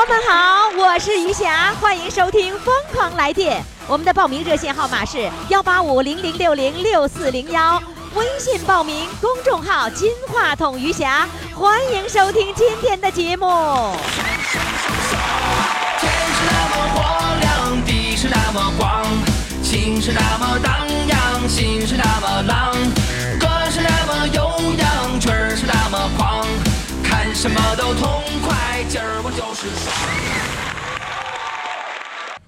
宝宝们好，我是余霞，欢迎收听《疯狂来电》。我们的报名热线号码是幺八五零零六零六四零幺，微信报名，公众号“金话筒余霞”，欢迎收听今天的节目。天是那么火亮，地是那么广，情是那么荡漾，心是那么浪，歌是那么悠，什么都痛快，今儿我就是爽。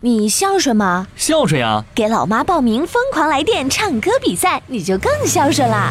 你孝顺吗？孝顺呀！给老妈报名“疯狂来电”唱歌比赛，你就更孝顺啦！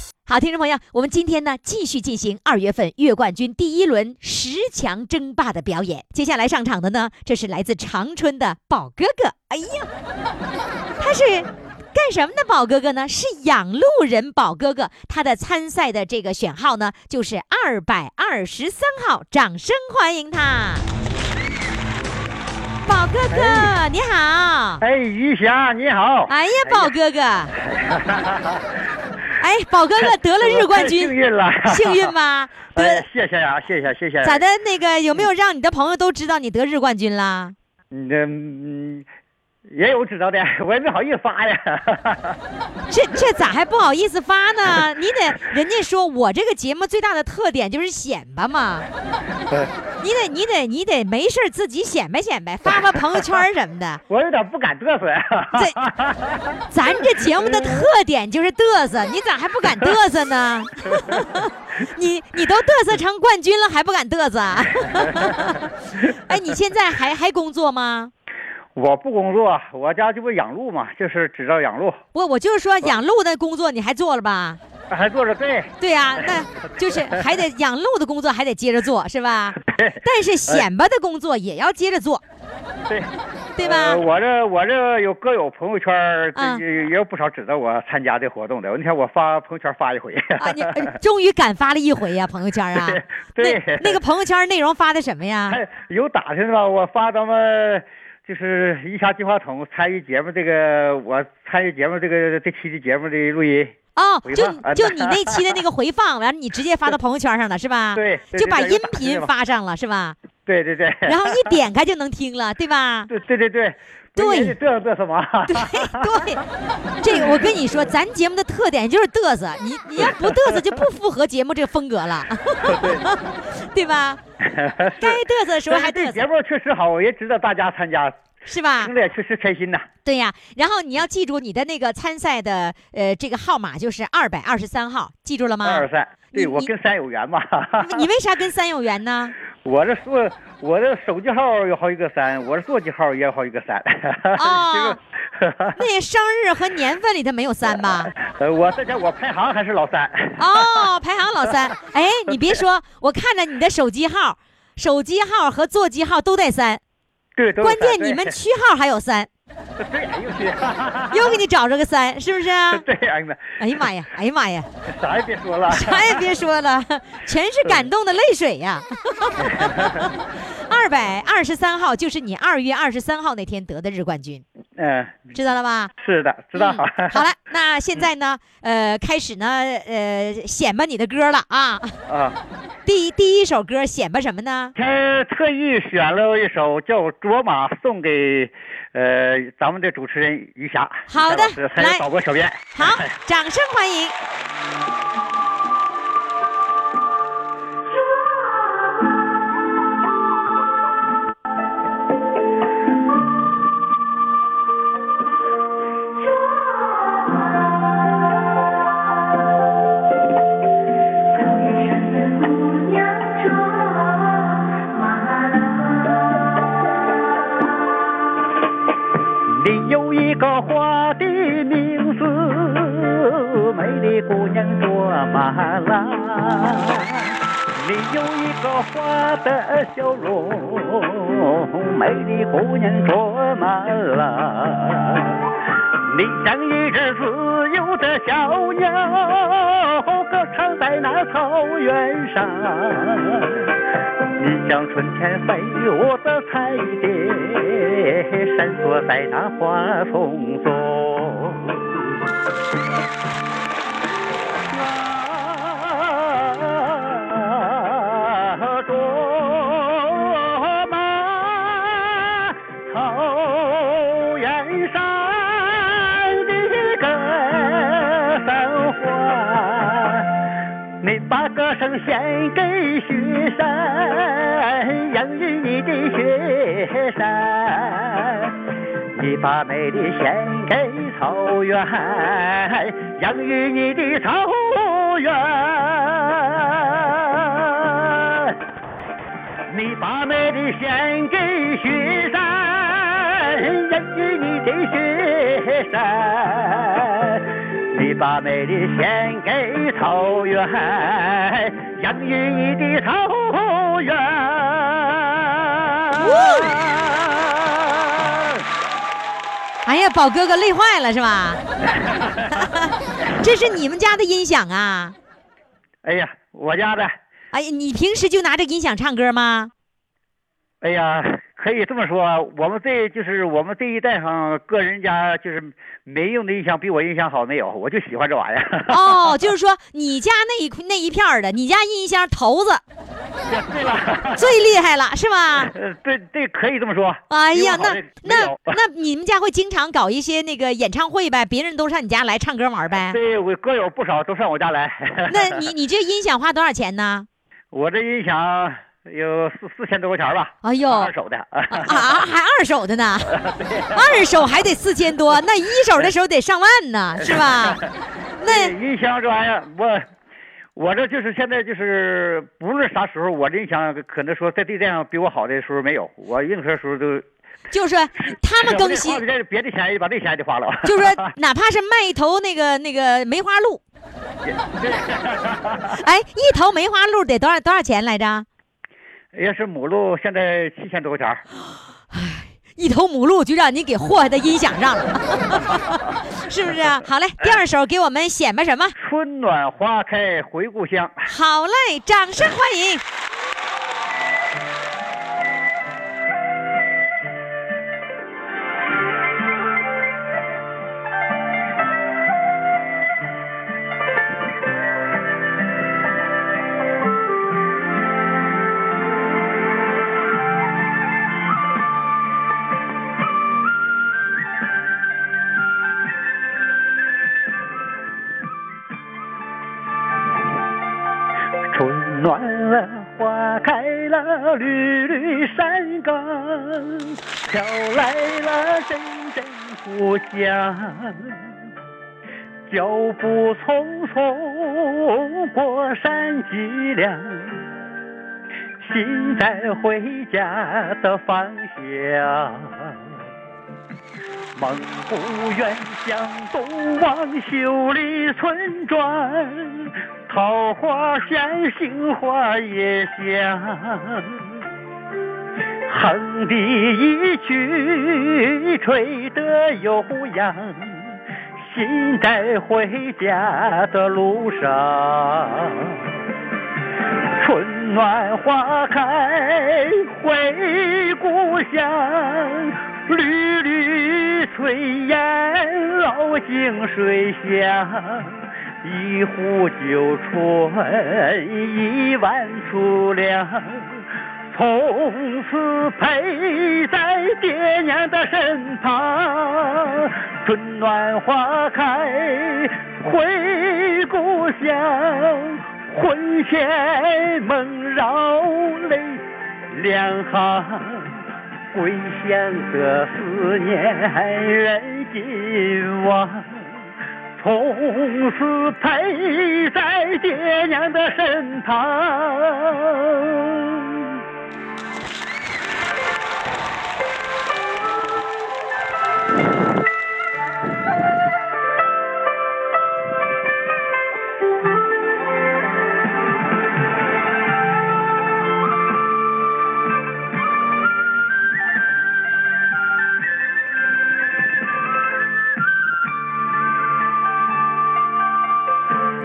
好，听众朋友，我们今天呢继续进行二月份月冠军第一轮十强争霸的表演。接下来上场的呢，这是来自长春的宝哥哥。哎呀，他是干什么的宝哥哥呢？是养路人宝哥哥。他的参赛的这个选号呢，就是二百二十三号。掌声欢迎他，宝哥哥，你好。哎，余霞你好。哎呀，宝哥哥。哎，宝哥哥得了日冠军，幸运了，幸运吗？得，哎谢谢啊，谢谢谢谢。咋的？那个有没有让你的朋友都知道你得日冠军了？嗯嗯，也有知道的，我也没好意思发呀。这这咋还不好意思发呢？你得人家说我这个节目最大的特点就是显摆嘛，你得你得你得没事自己显摆显摆，发发朋友圈什么的。我有点不敢嘚瑟呀。这咱这节目的特点就是嘚瑟，你咋还不敢嘚瑟呢？你你都嘚瑟成冠军了，还不敢嘚瑟？哎，你现在还还工作吗？我不工作，我家这不养鹿嘛，就是指照养鹿，不我就是说养鹿的工作你还做了吧？还做着对。对呀、那就是 还得养鹿的工作还得接着做，是吧？但是显摆的工作也要接着做，对。对吧？呃我这我这有歌友朋友圈也也有不少指着我参加这活动的。那天我发朋友圈发一回。啊，你呃终于敢发了一回呀、朋友圈啊？对那那个朋友圈内容发的什么呀？有打听的吧？我发咱们就是一下金话筒参与节目这个，我参与节目这个这期的节目的录音。哦，就就 你那期的那个回放，完了你直接发到朋友圈上了是吧？对对就把音频发上了是吧？对对对。然后一 点开就能听了，对吧？对对对对。对嘚瑟嘚瑟嘛。对对，这个我跟你说，咱节目的特点就是嘚瑟，你你要不嘚瑟就不符合节目这个风格了，对吧？该嘚瑟的时候还嘚瑟，节目确实好，我也值得大家参加，是吧听？着也确实开心呐。对呀。然后你要记住你的那个参赛的呃这个号码就是二百二十三号，记住了吗？二三，你你对我跟三有缘嘛。你为啥跟三有缘呢？我这座我的手机号有好几个三，我的座机号也有好几个三。哦 那生日和年份里头没有三吧？呃，我这家我排行还是老三。哦，排行老三。哎，你别说，我看着你的手机号，手机号和座机号都带三，对，都关键你们 区号还有三，对，哎呦去，又给你找着个三，是不是啊？对，哎呀妈，哎呀妈呀，哎呀妈呀，啥也别说了，啥也别说了，全是感动的泪水呀！二百二十三号就是你二月二十三号那天得的日冠军，嗯，知道了吧？是的，知道。嗯好了，那现在呢，呃，开始呢，呃，显摆你的歌了啊！啊，第一第一首歌显摆什么呢？他特意选了一首叫《卓玛》，送给呃咱们的主持人于霞。好的还有来导播小编。好，掌声欢迎。个花的笑容，美丽姑娘卓玛拉。你像一只自由的小鸟，歌唱在那草原上。你像春天飞舞的彩蝶，闪烁在那花丛中。献给雪山，养育你的雪山；你把美丽献给草原，养育你的草原；你把美丽献给雪山，养育你的雪山。你把美丽献给草原，你的草原。哎呀，宝哥哥累坏了是吧？这是你们家的音响啊？哎呀，我家的，哎呀，你平时就拿着音响唱歌吗？哎呀，可以这么说，我们这就是我们这一代上个人家就是没用的音响比我音响好没有，我就喜欢这玩意儿。哦，就是说你家那一那一片儿的，你家音箱头子 对了，最厉害了，是吧？呃，对对，可以这么说。哎呀，那那那 你们家会经常搞一些那个演唱会呗？别人都上你家来唱歌玩呗？对我歌友不少都上我家来。那你你这音响花多少钱呢？我这音响有四四千多块钱吧，哎呦二手的。啊啊，还二手的呢，二手还得四千多，那一手的时候得上万呢，是吧？那对音响这玩意儿，我我这就是现在就是不论啥时候，我这音响可能说在地上比我好的时候没有，我任何时候都就是他们更新别的钱也把这钱也得花了。就是说 哪怕是卖一头那个那个梅花鹿，哎，一头梅花鹿得多少多少钱来着？要是母鹿现在七千多块钱儿，一头母鹿就让你给祸害在音响上了，是不是啊？好嘞，第二首给我们显摆什么？春暖花开回故乡。好嘞，掌声欢迎。脚步匆匆过山脊梁，心在回家的方向。梦不远乡，东望秀丽村庄，桃花香，杏花也香。哼的一曲，吹得悠扬，心在回家的路上。春暖花开回故乡，缕缕炊烟绕井水乡。一壶酒醇，一碗粗粮，从此陪在爹娘的身旁。春暖花开回故乡，魂牵梦绕泪两行。归乡的思念人尽忘，从此陪在爹娘的身旁。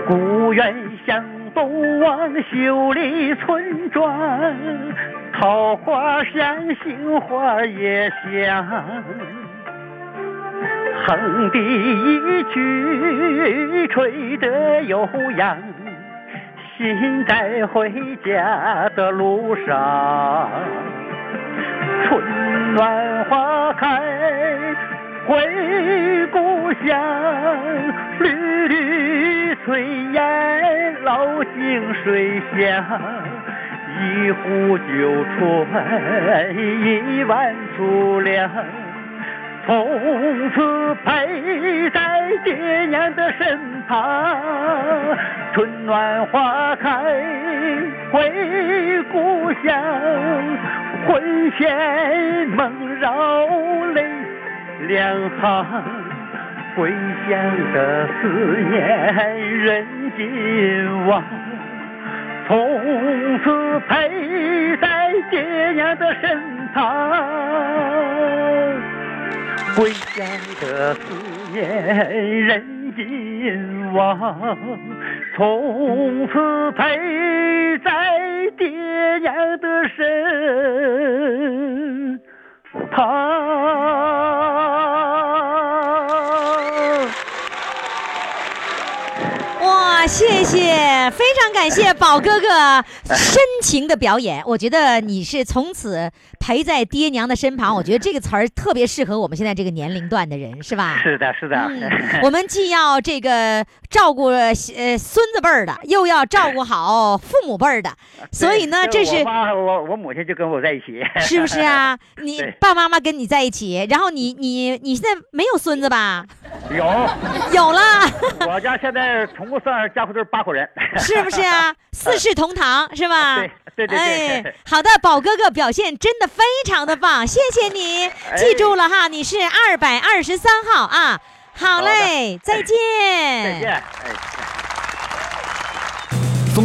故园向东望，秀丽村庄。桃花香，杏花也香。横笛一曲，吹得悠扬，心在回家的路上。春暖花开，回故乡，缕缕炊烟老井水响，一壶酒醇，一碗粗粮。从此陪在爹娘的身旁，春暖花开回故乡，魂牵梦绕泪两行，归乡的思念人尽忘。从此陪在爹娘的身旁。归乡的思念人尽忘，从此陪在爹娘的身旁。谢谢，非常感谢宝哥哥深情的表演。我觉得你是从此陪在爹娘的身旁，我觉得这个词儿特别适合我们现在这个年龄段的人，是吧？是的，是的。嗯，我们既要这个照顾呃孙子辈儿的，又要照顾好父母辈儿的，所以呢，这是我妈我我母亲就跟我在一起，是不是啊？你爸爸妈妈跟你在一起，然后你你你现在没有孙子吧？有，有了，我家现在从不算家伙都是八口人，是不是啊？四世同堂是吧？对对对对哎，好的，宝哥哥表现真的非常的棒，谢谢你，记住了哈，你是二百二十三号啊。好嘞，再见。再见，哎。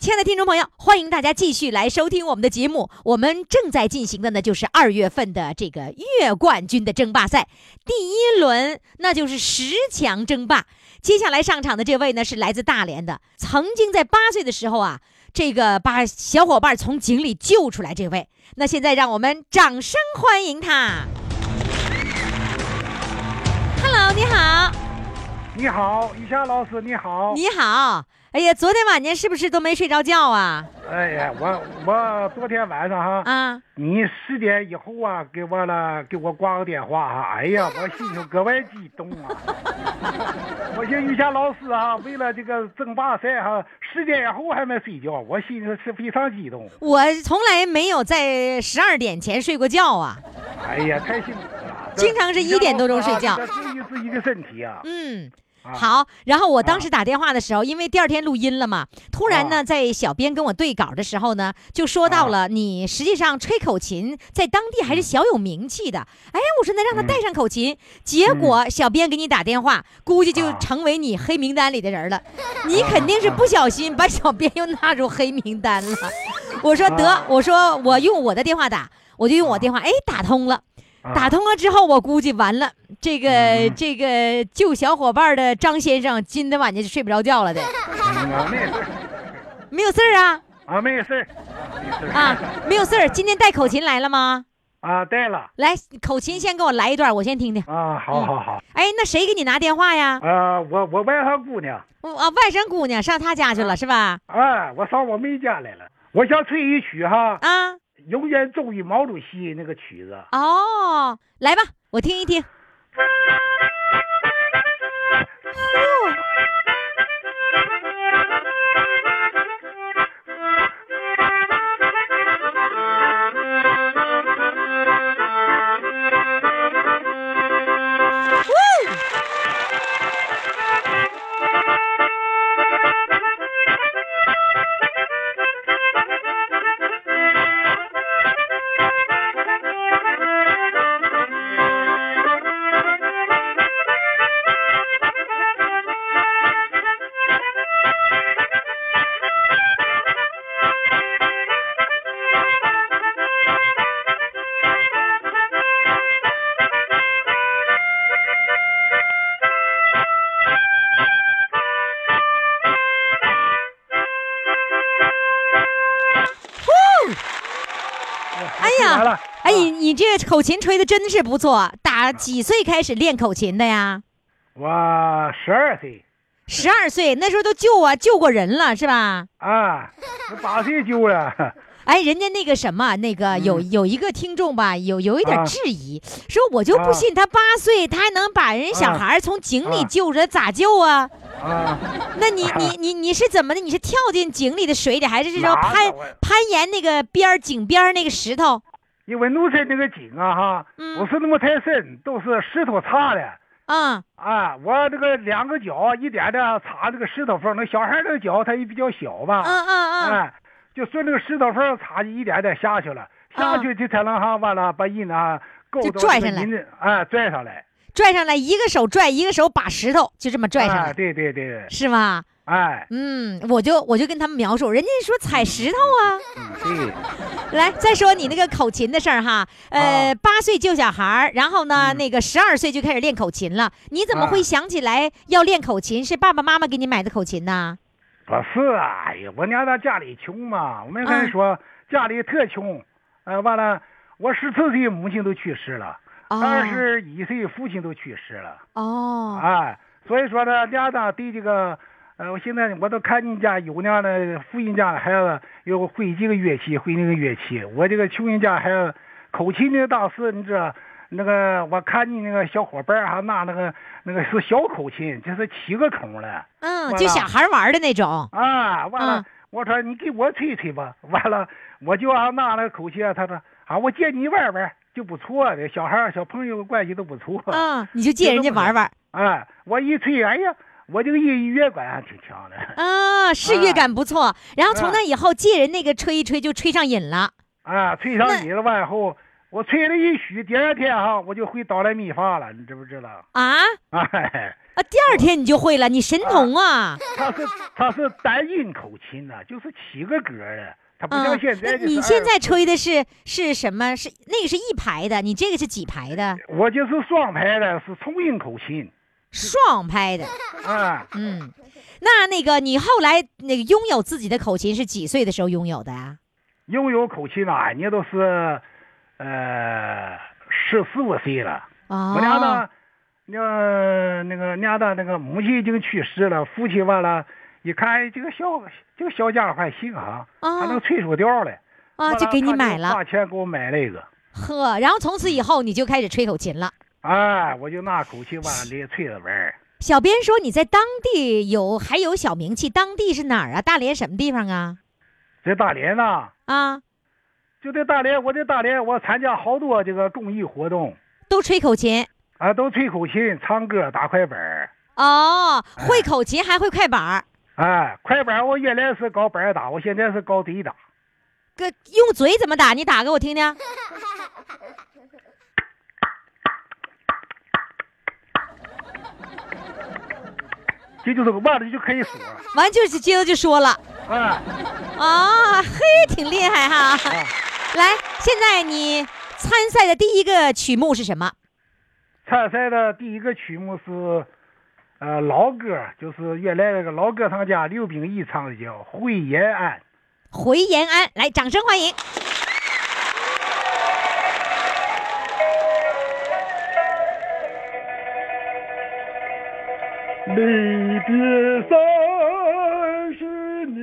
亲爱的听众朋友，欢迎大家继续来收听我们的节目。我们正在进行的呢，就是二月份的这个月冠军的争霸赛第一轮，那就是十强争霸。接下来上场的这位呢，是来自大连的，曾经在八岁的时候啊，这个把小伙伴从井里救出来。这位，那现在让我们掌声欢迎他。Hello，你好，你好，雨霞老师，你好。你好。哎呀，昨天晚上是不是都没睡着觉啊？哎呀，我我昨天晚上哈，啊，你十点以后啊，给我了，给我挂个电话哈。哎呀，我心情格外激动啊！我寻于霞老师啊，为了这个争霸赛哈，十点以后还没睡觉，我心情是非常激动。我从来没有在十二点前睡过觉啊。哎呀，太辛苦了，经常是一点多钟睡觉这注意自己的身体啊。嗯。啊。好，然后我当时打电话的时候，因为第二天录音了嘛，突然呢，啊。在小编跟我对稿的时候呢，就说到了你实际上吹口琴在当地还是小有名气的。哎，我说那让他带上口琴，结果小编给你打电话，估计就啊。成为你黑名单里的人了。你肯定是不小心把小编又纳入黑名单了。我说得啊，我说我用我的电话打，我就用我电话，哎，打通了。啊打通了之后，我估计完了，这个、这个救小伙伴的张先生今天晚上就睡不着觉了的，没有事儿啊啊，没有事儿啊，没有事儿。今天带口琴来了吗？啊，带了来，口琴先给我来一段，我先听听。啊，好好好。哎，那谁给你拿电话呀？啊，我我外甥姑娘。啊，外甥姑娘上他家去了是吧？哎，我上我妹家来了。我想吹一曲哈，啊，永远忠于毛主席那个曲子。哦，来吧，我听一听。这个口琴吹的真是不错。打几岁开始练口琴的呀？我十二岁十二岁，那时候都救啊救过人了是吧？啊，我八岁救了。哎，人家那个什么，那个有有一个听众吧，有有一点质疑，说我就不啊信他八岁，他还能把人小啊孩从井里啊救出来，咋救啊？啊，那你你 你你是怎么的？你是跳进井里的水里，还是说哪攀攀岩那个边儿井边儿那个石头？因为农村那个井啊哈，嗯。不是那么太深，都是石头插的。啊啊，我这个两个脚一点点插这个石头缝，那小孩那个脚他也比较小吧，嗯嗯嗯，哎，就顺那个石头缝插一点点下去了，下啊去就才能哈完了把人啊够拽上来。这个人哎，拽上来，拽上来，一个手拽，一个手把石头，就这么拽上来，哎对对对，是吗？哎，嗯，我就我就跟他们描述，人家说踩石头啊。嗯对，来，再说你那个口琴的事儿哈，呃，啊八岁救小孩儿，然后呢，嗯那个十二岁就开始练口琴了。你怎么啊会想起来要练口琴？是爸爸妈妈给你买的口琴呢？不是啊，哎呀，我娘家家里穷嘛，我没跟啊你说，家里特穷，呃，完了，我十四岁母亲都去世了，哦二十一岁父亲都去世了。哦，哎，所以说呢，家长对这个，呃，我现在我都看你家有那样的富人家的孩子有会几个乐器，会那个乐器。我这个穷人家孩子口琴呢，当时你知道，那个我看你那个小伙伴儿还拿那个那个是小口琴，就是七个孔的嗯，就小孩玩儿的那种。啊。完了，嗯我说你给我吹吹吧。完了，我就啊拿那个口琴，他说啊，我借你玩玩就不错的，小孩儿小朋友关系都不错。嗯，你就借人家玩玩。哎，我一吹，哎呀，我这个音乐感还挺强的。啊，是乐感不错。然后从啊那以后借人那个吹一吹就吹上瘾了。啊，吹上瘾了完后，我吹了一宿，第二天哈我就会哆来咪发了，你知不知道？啊哎，啊！第二天你就会了，你神童啊！他是他是单音口琴呐、就是七个格的，它不嗯像现，在的。你现在，吹的是是什么？是那个是一排的，你这个是几排的？我就是双排的，是重音口琴。双拍的。啊，嗯，那那个你后来那个拥有自己的口琴是几岁的时候拥有的啊？拥有口琴啊，你都是，呃，十四五岁了。哦，我娘呢，那那个娘的那个母亲已经去世了，父亲完了，一看哎这个小这个小家伙还行哈，哦还能吹出调来，啊，就给你买了，花钱给我买了一个，呵，然后从此以后你就开始吹口琴了。哎，我就拿口琴完了里吹着玩儿。小编说你在当地有还有小名气，当地是哪儿啊？大连什么地方啊？在大连呐，啊，就在大连，我在大连，我参加好多这个公益活动，都吹口琴啊，都吹口琴、唱歌、打快板儿。哦，会口琴还会快板儿，哎，快板儿我原来是搞板儿打，我现在是搞嘴打。哥用嘴怎么打？你打给我听听。这就是个完了就可以说，完就是接着就说了哎，啊，嘿，挺厉害哈。来，现在你参赛的第一个曲目是什么？参赛的第一个曲目是，呃，老歌，就是原来那个老歌唱家刘秉义唱的叫《回延安》。回延安，来，掌声欢迎。离别三十年，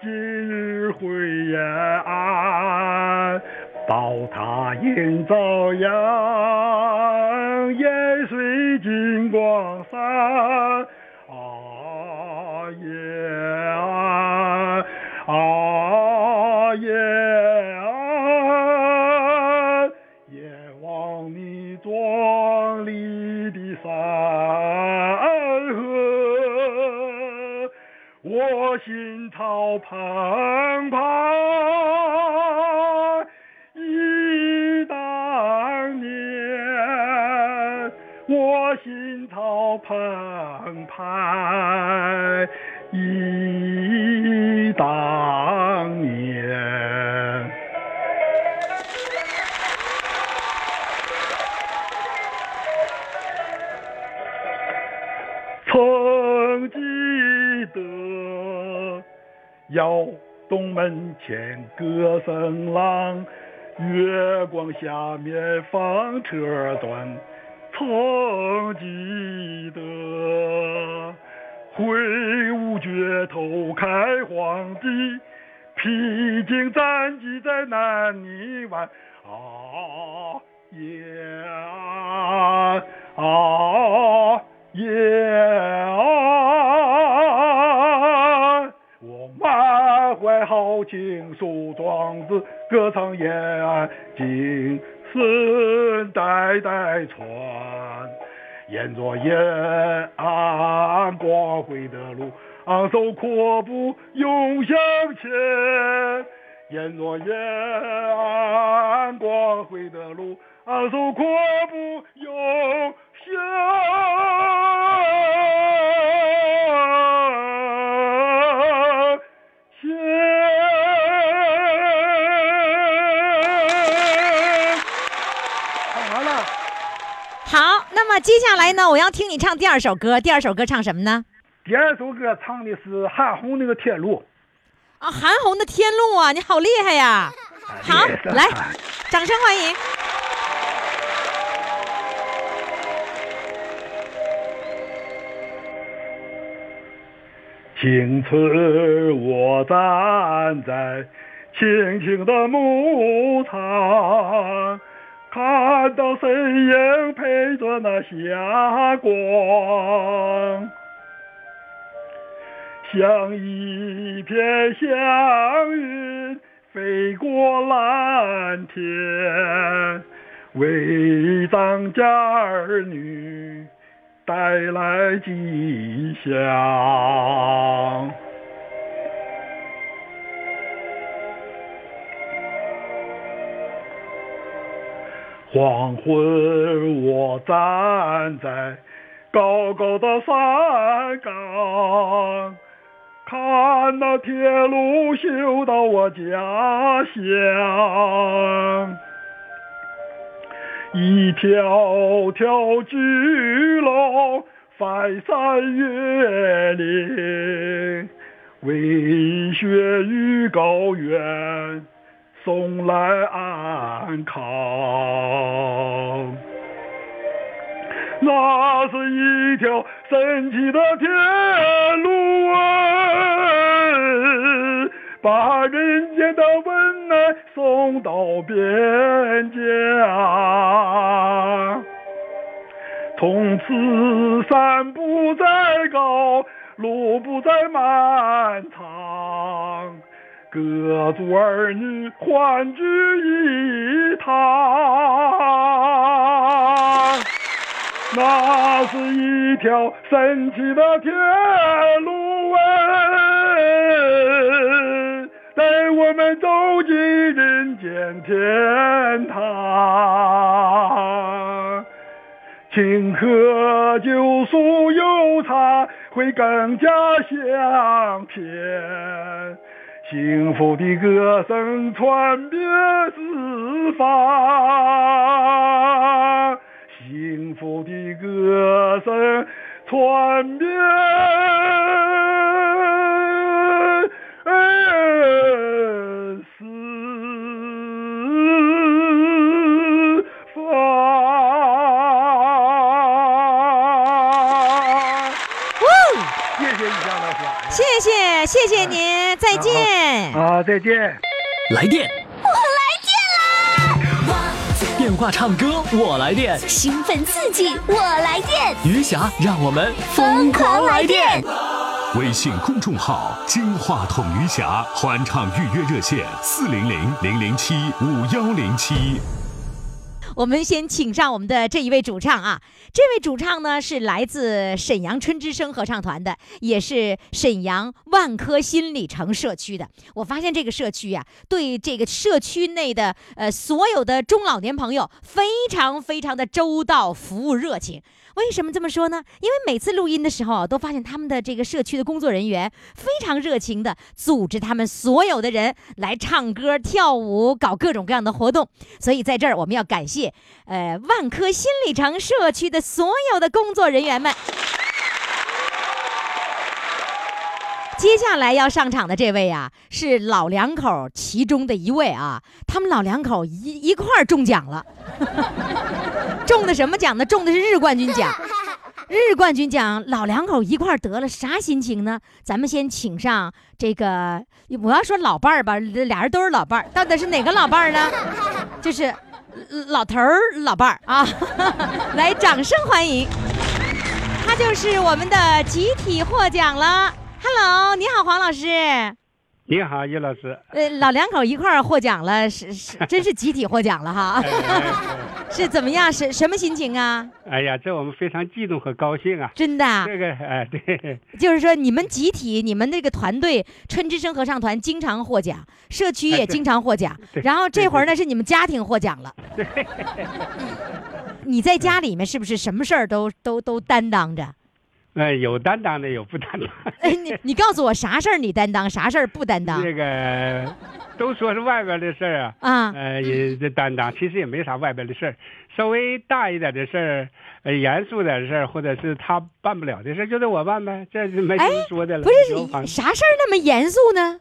今日回延安，宝塔映朝阳，烟水金光闪。啊耶啊啊心潮澎湃。忆当年，我心潮澎湃。忆当门前歌声朗，月光下面放车转，曾记得挥舞镢头开荒地，披荆斩棘在南泥湾。啊耶啊啊耶怀豪情树桩子，歌唱延安，经世代代传。沿着延安光辉的路，昂首阔步勇向前。沿着延安光辉的路，昂首阔步勇向那么接下来呢，我要听你唱第二首歌。第二首歌唱什么呢？第二首歌唱的是韩红那个天路。啊，韩红的《天路》啊，你好厉害呀！好，来，掌声欢迎。青春，我站在青青的牧场，看到身影陪着那霞光，像一片祥云飞过蓝天，为张家儿女。带来吉祥。黄昏，我站在高高的山岗，看那铁路修到我家乡。一条条巨龙翻山越岭，为雪域高原送来安康。那是一条神奇的铁路啊，把人间的温暖送到边疆。从此山不再高，路不再漫长，各族儿女欢聚一堂。那是一条神奇的铁路啊，带我们走进人间天堂。请喝酒酥油茶，会更加香甜。幸福的歌声传遍四方。幸福的歌声传遍四谢谢，谢谢您，再见。啊，再见。来电，我来电啦！电话唱歌，我来电。兴奋刺激，我来电，余霞，让我们疯狂来电！微信公众号“金话筒余霞”欢唱预约热线：四零零零零七五幺零七。我们先请上我们的这一位主唱啊，这位主唱呢是来自沈阳春之声合唱团的，也是沈阳万科新里程社区的。我发现这个社区呀、对这个社区内的呃所有的中老年朋友非常非常的周到，服务热情。为什么这么说呢？因为每次录音的时候，都发现他们的这个社区的工作人员非常热情的组织他们所有的人来唱歌、跳舞，搞各种各样的活动。所以在这儿我们要感谢，呃，万科新里程社区的所有的工作人员们。接下来要上场的这位啊，是老两口其中的一位啊，他们老两口一一块儿中奖了，中的什么奖呢？中的是日冠军奖。日冠军奖，老两口一块儿得了，啥心情呢？咱们先请上这个，我要说老伴儿吧，俩人都是老伴儿，到底是哪个老伴儿呢？就是呃老头儿老伴儿啊！来，掌声欢迎，他就是我们的集体获奖了。Hello，你好，黄老师。你好，叶老师。呃，老两口一块儿获奖了，是是，真是集体获奖了哈。哎哎 是怎么样？是什么心情啊？哎呀，这我们非常激动和高兴啊！真的啊，这个哎，对，就是说你们集体，你们那个团队春之声合唱团经常获奖，社区也经常获奖，对然后这会儿呢是你们家庭获奖了。对 你在家里面是不是什么事儿都都都担当着？哎，有担当的，有不担当。哎，你你告诉我啥事儿你担当，啥事儿不担当这个都说是外边的事儿啊，啊？呃，也这担当，其实也没啥外边的事儿，稍微大一点的事儿，呃，严肃点的事儿，或者是他办不了的事儿，就得我办呗，这就没什么说的了。不是你啥事儿那么严肃呢？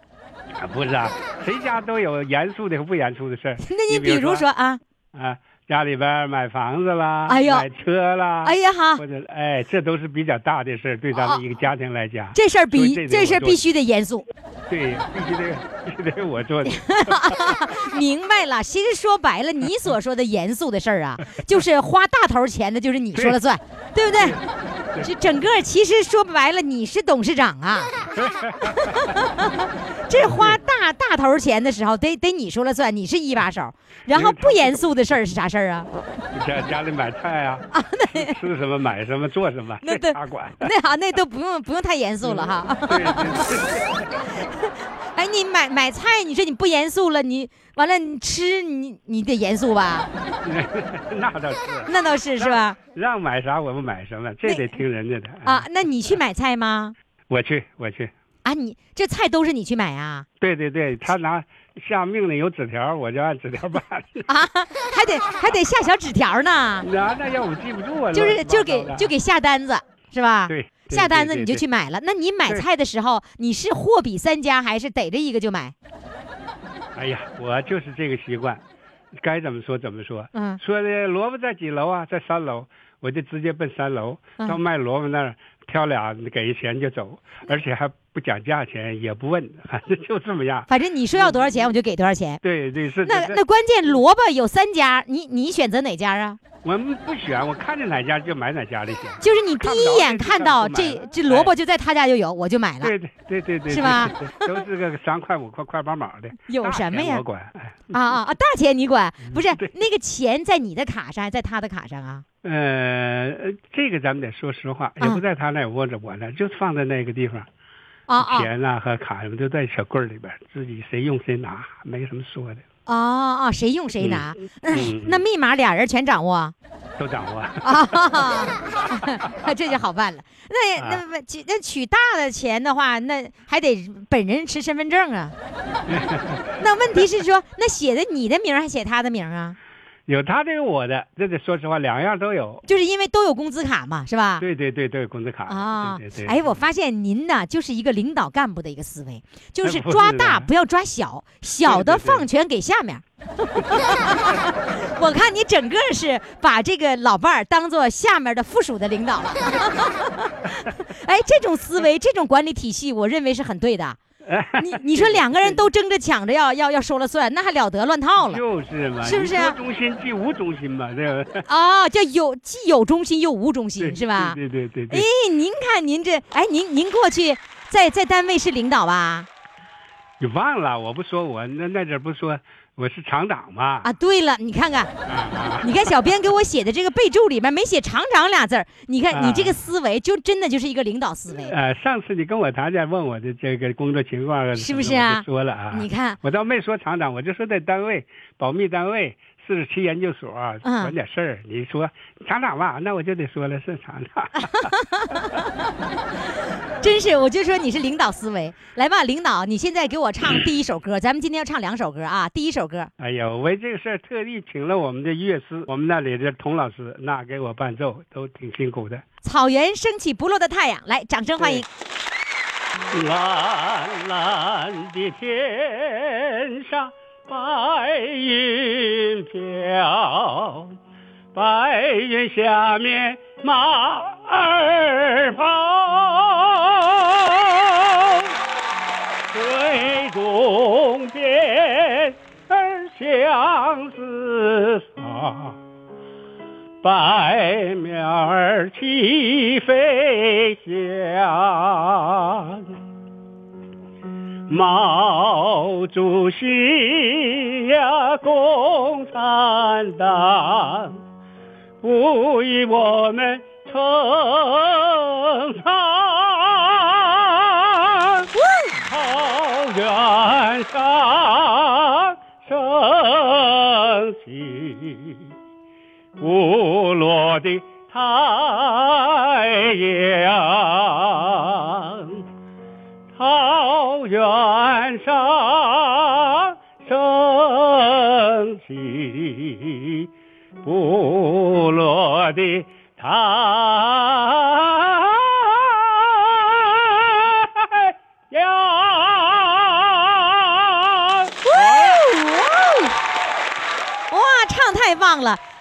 啊不是啊，谁家都有严肃的和不严肃的事儿。那你比如说啊，啊，家里边买房子啦，哎呀买车啦，哎呀哈，或者哎，这都是比较大的事儿，对咱们一个家庭来讲，这事儿比这事儿必须得严肃。对，必须得 必须得我做的。明白了，其实说白了，你所说的严肃的事儿啊，就是花大头钱的，就是你说了算，对不对？这整个其实说白了，你是董事长啊。这花大大头钱的时候，得得你说了算，你是一把手。然后不严肃的事儿是啥事儿啊？家家里买菜啊，吃什么买什么做什么，那对他管。那好，那都不用不用太严肃了哈。哎，你买买菜，你说你不严肃了，你完了你吃你你得严肃吧？那倒是。那倒是是吧？让买啥我们买什么，这得听人家的啊，。那你去买菜吗？我去，我去。啊，你这菜都是你去买啊？对对对，他拿下命令有纸条，我就按纸条办。啊，还得还得下小纸条呢，那那要我记不住啊。就是就给就给下单子是吧？对，下单子你就去买了。那你买菜的时候，你是货比三家，还是逮着一个就买？哎呀，我就是这个习惯，该怎么说怎么说。嗯说的萝卜在几楼啊？在三楼，我就直接奔三楼，嗯到卖萝卜那儿挑俩，给钱就走，而且还不讲价钱，也不问，反 正就这么样。反正你说要多少钱，我就给多少钱。对对是。那那关键萝卜有三家，你你选择哪家啊？我们不选，我看见哪家就买哪家的行。就是你第一眼看到这这萝卜就在他家就有，我就买了。对对对对对，是吧都是个三块五块块八毛的。有什么呀我管。哎啊啊啊！大钱你管？不是那个钱在你的卡上，还是在他的卡上啊？呃，这个咱们得说实话，也啊不在他那，窝着我那，就放在那个地方。啊啊钱呐、和卡什么都在小柜儿里边儿，自己谁用谁拿，没什么说的，啊啊！谁用谁拿？嗯那密码俩人全掌握都掌握。啊，这就好办了。那那取那取大的钱的话，那还得本人持身份证啊。那问题是说，那写的你的名还写他的名啊？有他的有我的，这得说实话，两样都有。就是因为都有工资卡嘛，是吧？对对对，都有工资卡。啊对对，对。哎，我发现您呢，就是一个领导干部的一个思维，就是抓大不要抓小，小的放权给下面儿。我看你整个是把这个老伴儿当做下面的附属的领导了。哎，这种思维，这种管理体系，我认为是很对的。你你说两个人都争着抢着要要要说了算，那还了得乱套了就是嘛，是不是中心即无中心嘛，这个。哦！叫有既有中心又无中心是吧？对对对对哎。，您看您这，哎，您您过去在在单位是领导吧？你忘了？我不说我那那阵儿不说我是厂长嘛？啊，对了，你看看，啊你看小编给我写的这个备注里面没写厂长俩字儿，你看你这个啊思维就真的就是一个领导思维。呃，上次你跟我谈见问我的这个工作情况，是不是啊？说了啊，你看，我倒没说厂长，我就说在单位保密单位四十七研究所嗯管点事儿。你说厂长吧，那我就得说了是厂长。真是，我就说你是领导思维。来吧，领导，你现在给我唱第一首歌，咱们今天要唱两首歌啊。第一首歌，哎呀，我为这个事儿特地请了我们的乐师，我们那里的童老师，那给我伴奏都挺辛苦的。草原升起不落的太阳，来，掌声欢迎。蓝蓝的天上白云飘，白云下面马儿跑，水中边儿相思洒。白苗儿齐飞翔，毛主席呀，共产党不与我们成长，草原上升起。不落的不落地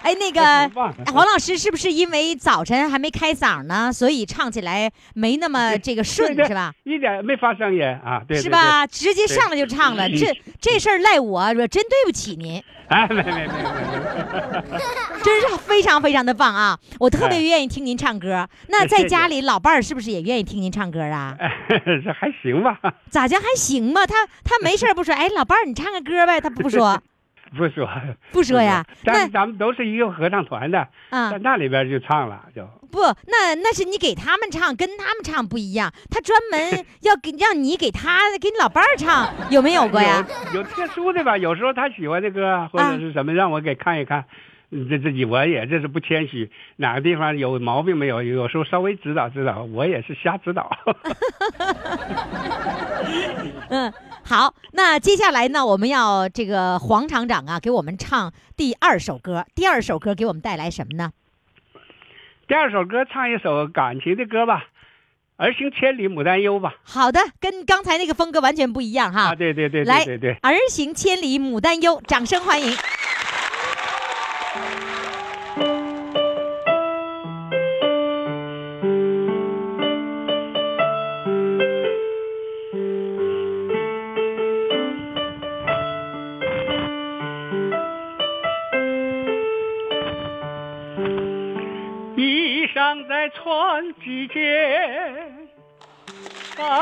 哎，那个黄老师是不是因为早晨还没开嗓呢，所以唱起来没那么这个顺是吧？一点没发声音啊，对对是吧？直接上来就唱了，这这事儿赖我，我真对不起您，对 哎，没没没没没，真是非常非常的棒啊！我特别哎愿意听您唱歌。那在家里，老伴儿是不是也愿意听您唱歌啊？哎 这还行吧？咋讲还行吧？他他没事不说，哎，老伴儿你唱个歌呗，他不说 不说不说呀？那但是咱们都是一个合唱团的，啊在那里边就唱了，就不，那那是你给他们唱，跟他们唱不一样。他专门 要给让你给他给你老伴儿唱，有没有过呀？有有特殊的吧？有时候他喜欢的歌或啊者是什么，让我给看一看。嗯这自己我也这是不谦虚，哪个地方有毛病没有？有时候稍微指导指导，我也是瞎指导。嗯，好，那接下来呢，我们要这个黄厂长啊，给我们唱第二首歌。第二首歌给我们带来什么呢？第二首歌唱一首感情的歌吧，《儿行千里母担忧》吧。好的，跟刚才那个风格完全不一样哈。啊，对对对来，对对对。儿行千里母担忧，掌声欢迎。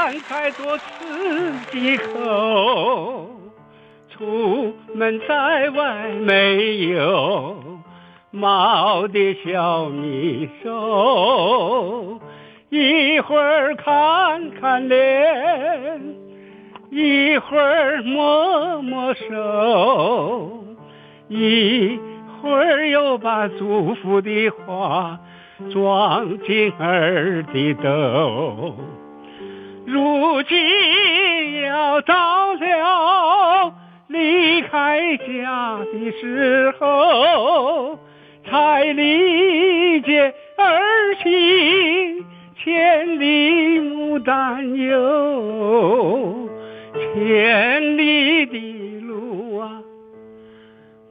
饭菜做四季口。出门在外没有毛的小米手，一会儿看看脸，一会儿摸摸手，一会儿又把祝福的话装进儿的兜。如今要到了离开家的时候，才理解儿行千里牡丹忧，千里的路啊，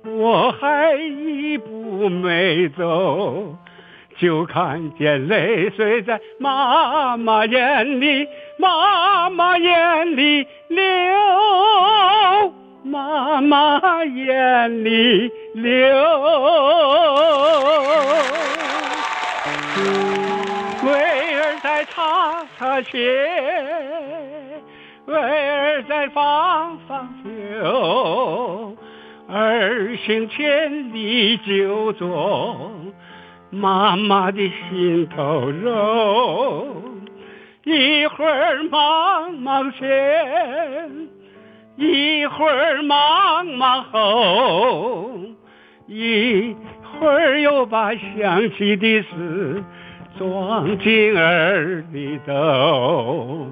我还一步没走。就看见泪水在妈妈眼里，妈妈眼里流，妈妈眼里流。为儿在擦擦鞋，为儿在放放酒，儿行千里就做。妈妈的心头肉，一会儿忙忙前，一会儿忙忙后，一会儿又把想起的事装进儿里兜。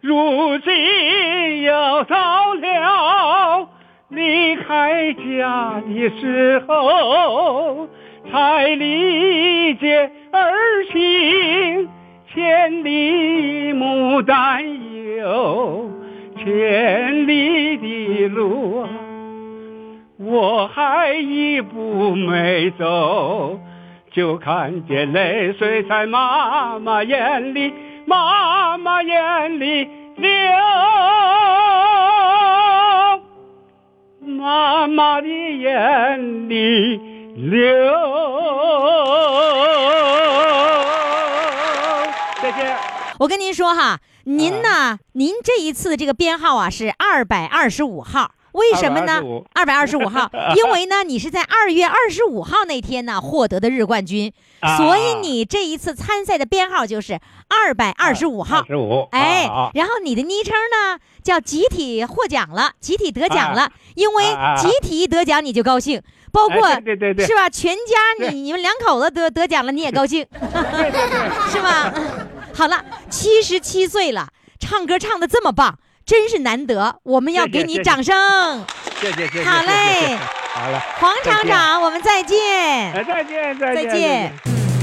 如今又到了离开家的时候。才理解儿行千里牡丹流，千里的路，我还一步没走，就看见泪水在妈妈眼里，妈妈眼里流。妈妈的眼里流。我跟您说哈，您呢，您这一次这个编号啊是二百二十五号。为什么呢？二百二十五。号，因为呢，你是在二月二十五号那天呢获得的日冠军，啊。所以你这一次参赛的编号就是二百二十五号。十五，哎啊，然后你的昵称呢叫集体获奖了，集体得奖了，啊因为集体一得奖你就高兴，包括、哎对对对对。是吧？全家你你们两口子得得奖了，你也高兴，是吧？好了，七十七岁了，唱歌唱的这么棒，真是难得，我们要给你掌声。谢谢谢谢，好嘞好了，黄厂长，我们再见。哎，再见再见再见。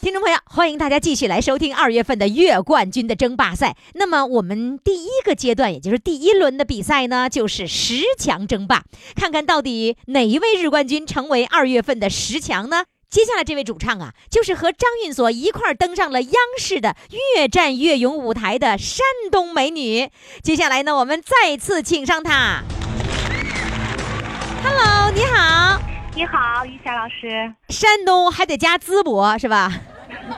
听众朋友，欢迎大家继续来收听二月份的月冠军的争霸赛。那么我们第一个阶段，也就是第一轮的比赛呢，就是十强争霸，看看到底哪一位日冠军成为二月份的十强呢？接下来这位主唱啊，就是和张运所一块儿登上了央视的《越战越勇》舞台的山东美女。接下来呢，我们再次请上她。Hello，你好，你好，于霞老师。山东还得加淄博是吧？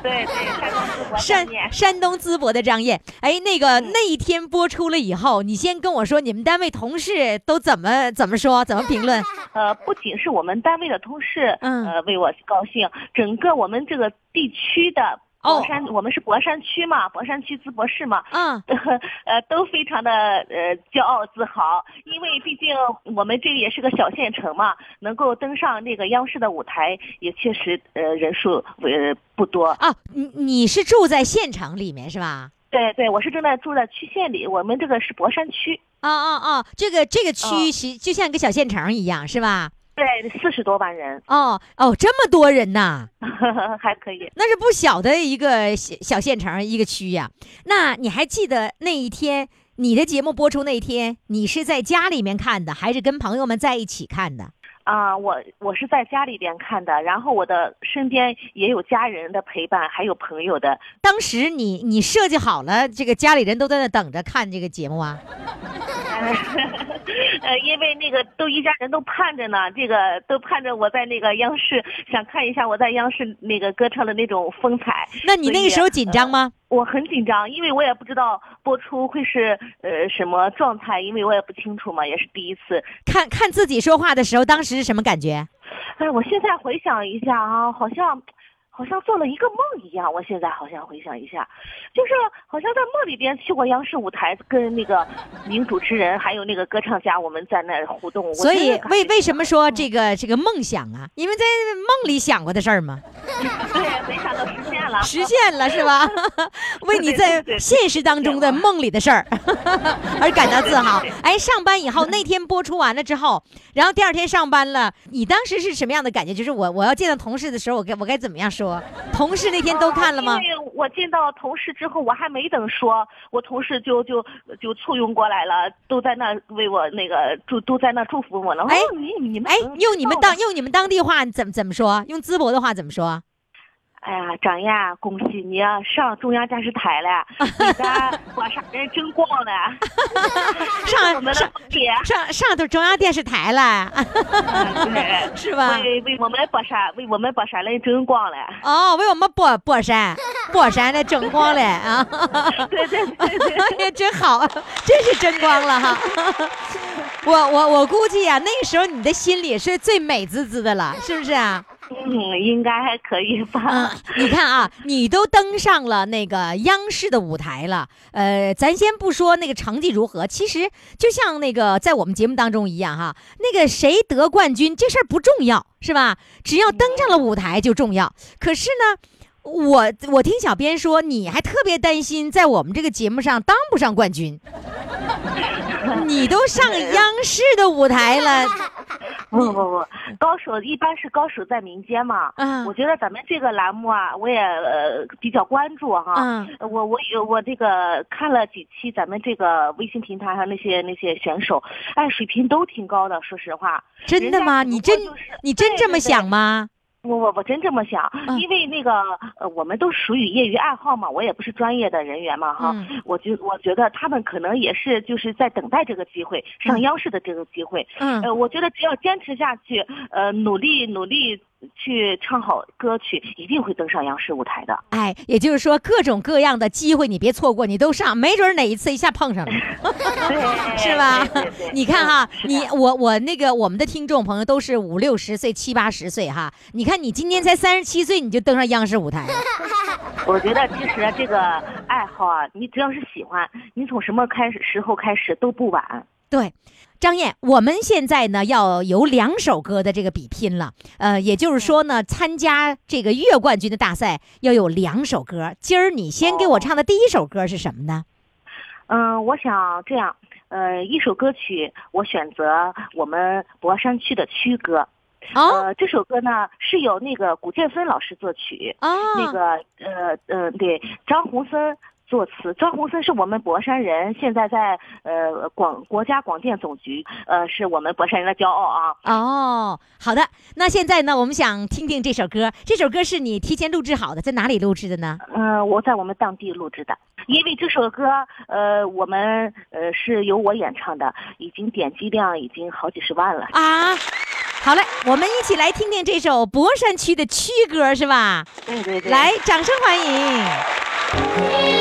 对对，山东淄博山。山东淄博的张燕，哎，那个那一天播出了以后，你先跟我说你们单位同事都怎么怎么说，怎么评论？呃，不仅是我们单位的同事，嗯呃，为我高兴，整个我们这个地区的哦博山，我们是博山区嘛，博山区淄博市嘛，嗯，呃，都非常的呃骄傲自豪，因为毕竟我们这也是个小县城嘛，能够登上这个央视的舞台，也确实呃人数呃不多。啊，你你是住在县城里面是吧？对对，我是正在住在区县里，我们这个是博山区，啊啊啊，这个这个区嗯是就像一个小县城一样是吧？对，四十多万人，哦哦，这么多人呐，还可以。那是不小的一个小小县城一个区呀、那你还记得那一天你的节目播出那一天，你是在家里面看的，还是跟朋友们在一起看的？啊、我我是在家里边看的，然后我的身边也有家人的陪伴，还有朋友的。当时你你设计好了，这个家里人都在那等着看这个节目啊？呃，因为那个都一家人都盼着呢，这个都盼着我在那个央视，想看一下我在央视那个歌唱的那种风采。那你那个时候紧张吗？我很紧张，因为我也不知道播出会是呃什么状态，因为我也不清楚嘛，也是第一次。看看自己说话的时候，当时是什么感觉？哎，我现在回想一下啊，好像好像做了一个梦一样。我现在好像回想一下，就是好像在梦里边去过央视舞台，跟那个名主持人还有那个歌唱家，我们在那儿互动。所以为为什么说这个这个梦想啊？因为在梦里想过的事儿嘛，对，没想到实现了，实现了是吧？为你在现实当中的梦里的事儿 而感到自豪。哎，上班以后 那天播出完了之后，然后第二天上班了，你当时是什么样的感觉？就是我我要见到同事的时候，我该我该怎么样说？同事那天都看了吗？因为我见到同事之后，我还没等说，我同事就就就簇拥过来了，都在那为我那个祝都在那祝福我了。哎哦你你们哎，用你们当用你们当地话怎么怎么说？用淄博的话怎么说？哎呀，张燕，恭喜你啊，上中央电视台了，你的火山人争光了，上我们的上，上上到中央电视台了，对，是吧？为为我们博山，为我们博山人争光了。哦，为我们博博山博山的争光了啊！对对对对，哎呀，真好，真是争光了哈！我我我估计呀、那个时候你的心里是最美滋滋的了，是不是啊？嗯，应该还可以吧。你看啊，你都登上了那个央视的舞台了。呃，咱先不说那个成绩如何，其实就像那个在我们节目当中一样哈，那个谁得冠军这事儿不重要，是吧？只要登上了舞台就重要。可是呢，我我听小编说，你还特别担心在我们这个节目上当不上冠军。你都上央视的舞台了，不不不，高手一般是高手在民间嘛。嗯我觉得咱们这个栏目啊，我也呃比较关注哈。嗯我我有我这个看了几期咱们这个微信平台上那些那些选手，哎，水平都挺高的，说实话。真的吗？你真你真这么想吗？我我我真这么想，嗯。因为那个呃，我们都属于业余爱好嘛，我也不是专业的人员嘛哈，嗯。我觉我觉得他们可能也是就是在等待这个机会，上央视的这个机会。嗯。呃，我觉得只要坚持下去，呃，努力努力去唱好歌曲，一定会登上央视舞台的。哎，也就是说，各种各样的机会你别错过，你都上，没准哪一次一下碰上了。是吧？你看哈，你我我那个我们的听众朋友都是五六十岁、七八十岁哈。你看你今年才三十七岁，你就登上央视舞台了。我觉得其实这个爱好啊，你只要是喜欢，你从什么开始时候开始都不晚。对，张燕，我们现在呢要有两首歌的这个比拼了，呃，也就是说呢，参加这个月冠军的大赛要有两首歌。今儿你先给我唱的第一首歌是什么呢？嗯，我想这样，呃，一首歌曲我选择我们博山区的区歌。哦呃，这首歌呢是由那个古建芬老师作曲，哦，那个呃呃对张洪森作词。张宏森是我们博山人，现在在呃广国家广电总局，呃是我们博山人的骄傲啊。哦，好的。那现在呢，我们想听听这首歌。这首歌是你提前录制好的，在哪里录制的呢？嗯、我在我们当地录制的，因为这首歌，呃，我们呃是由我演唱的，已经点击量已经好几十万了。啊，好嘞，我们一起来听听这首博山区的区歌，是吧？对对对，来，掌声欢迎。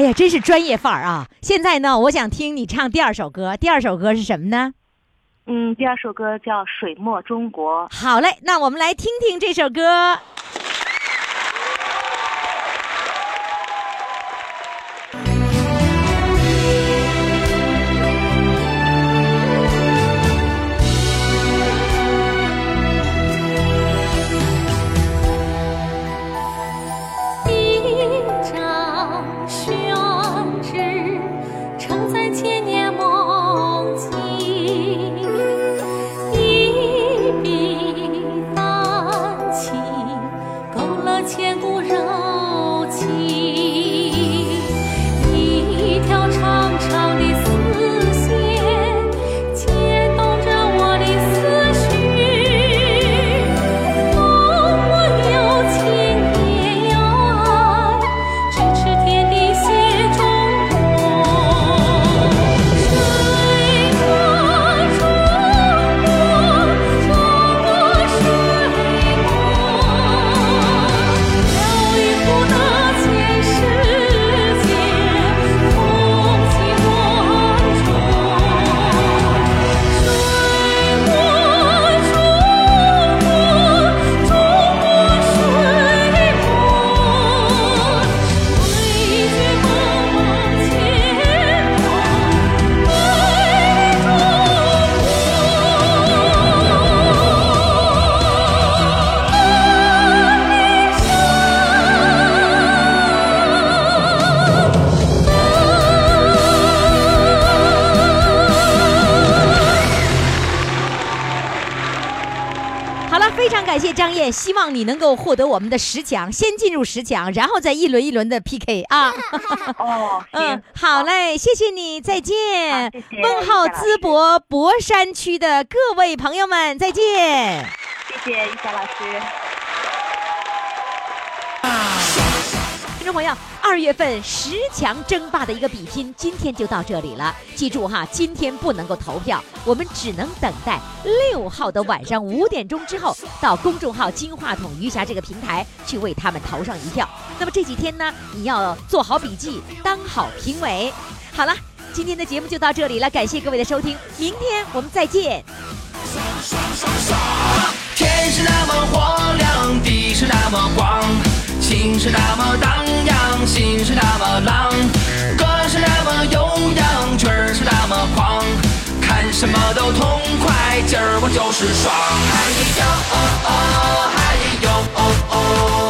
呀，真是专业范儿啊！现在呢，我想听你唱第二首歌，第二首歌是什么呢？嗯，第二首歌叫《水墨中国》。好嘞，那我们来听听这首歌。张燕，希望你能够获得我们的十强，先进入十强，然后再一轮一轮的 PK 啊。哦，嗯，，好嘞，谢谢你，再见谢。谢问候淄博博山区的各位朋友们，再见。谢谢玉霞老师。听众朋友，二月份十强争霸的一个比拼，今天就到这里了。记住哈，今天不能够投票，我们只能等待六号的晚上五点钟之后，到公众号“金话筒余霞”这个平台去为他们投上一票。那么这几天呢，你要做好笔记，当好评委。好了，今天的节目就到这里了，感谢各位的收听，明天我们再见。天是那么火亮，地是那么广，心是那么荡漾，心是那么浪，歌是那么悠扬，曲儿是那么狂，看什么都痛快，今儿我就是爽。嗨哟哦哦，嗨哟哦哦。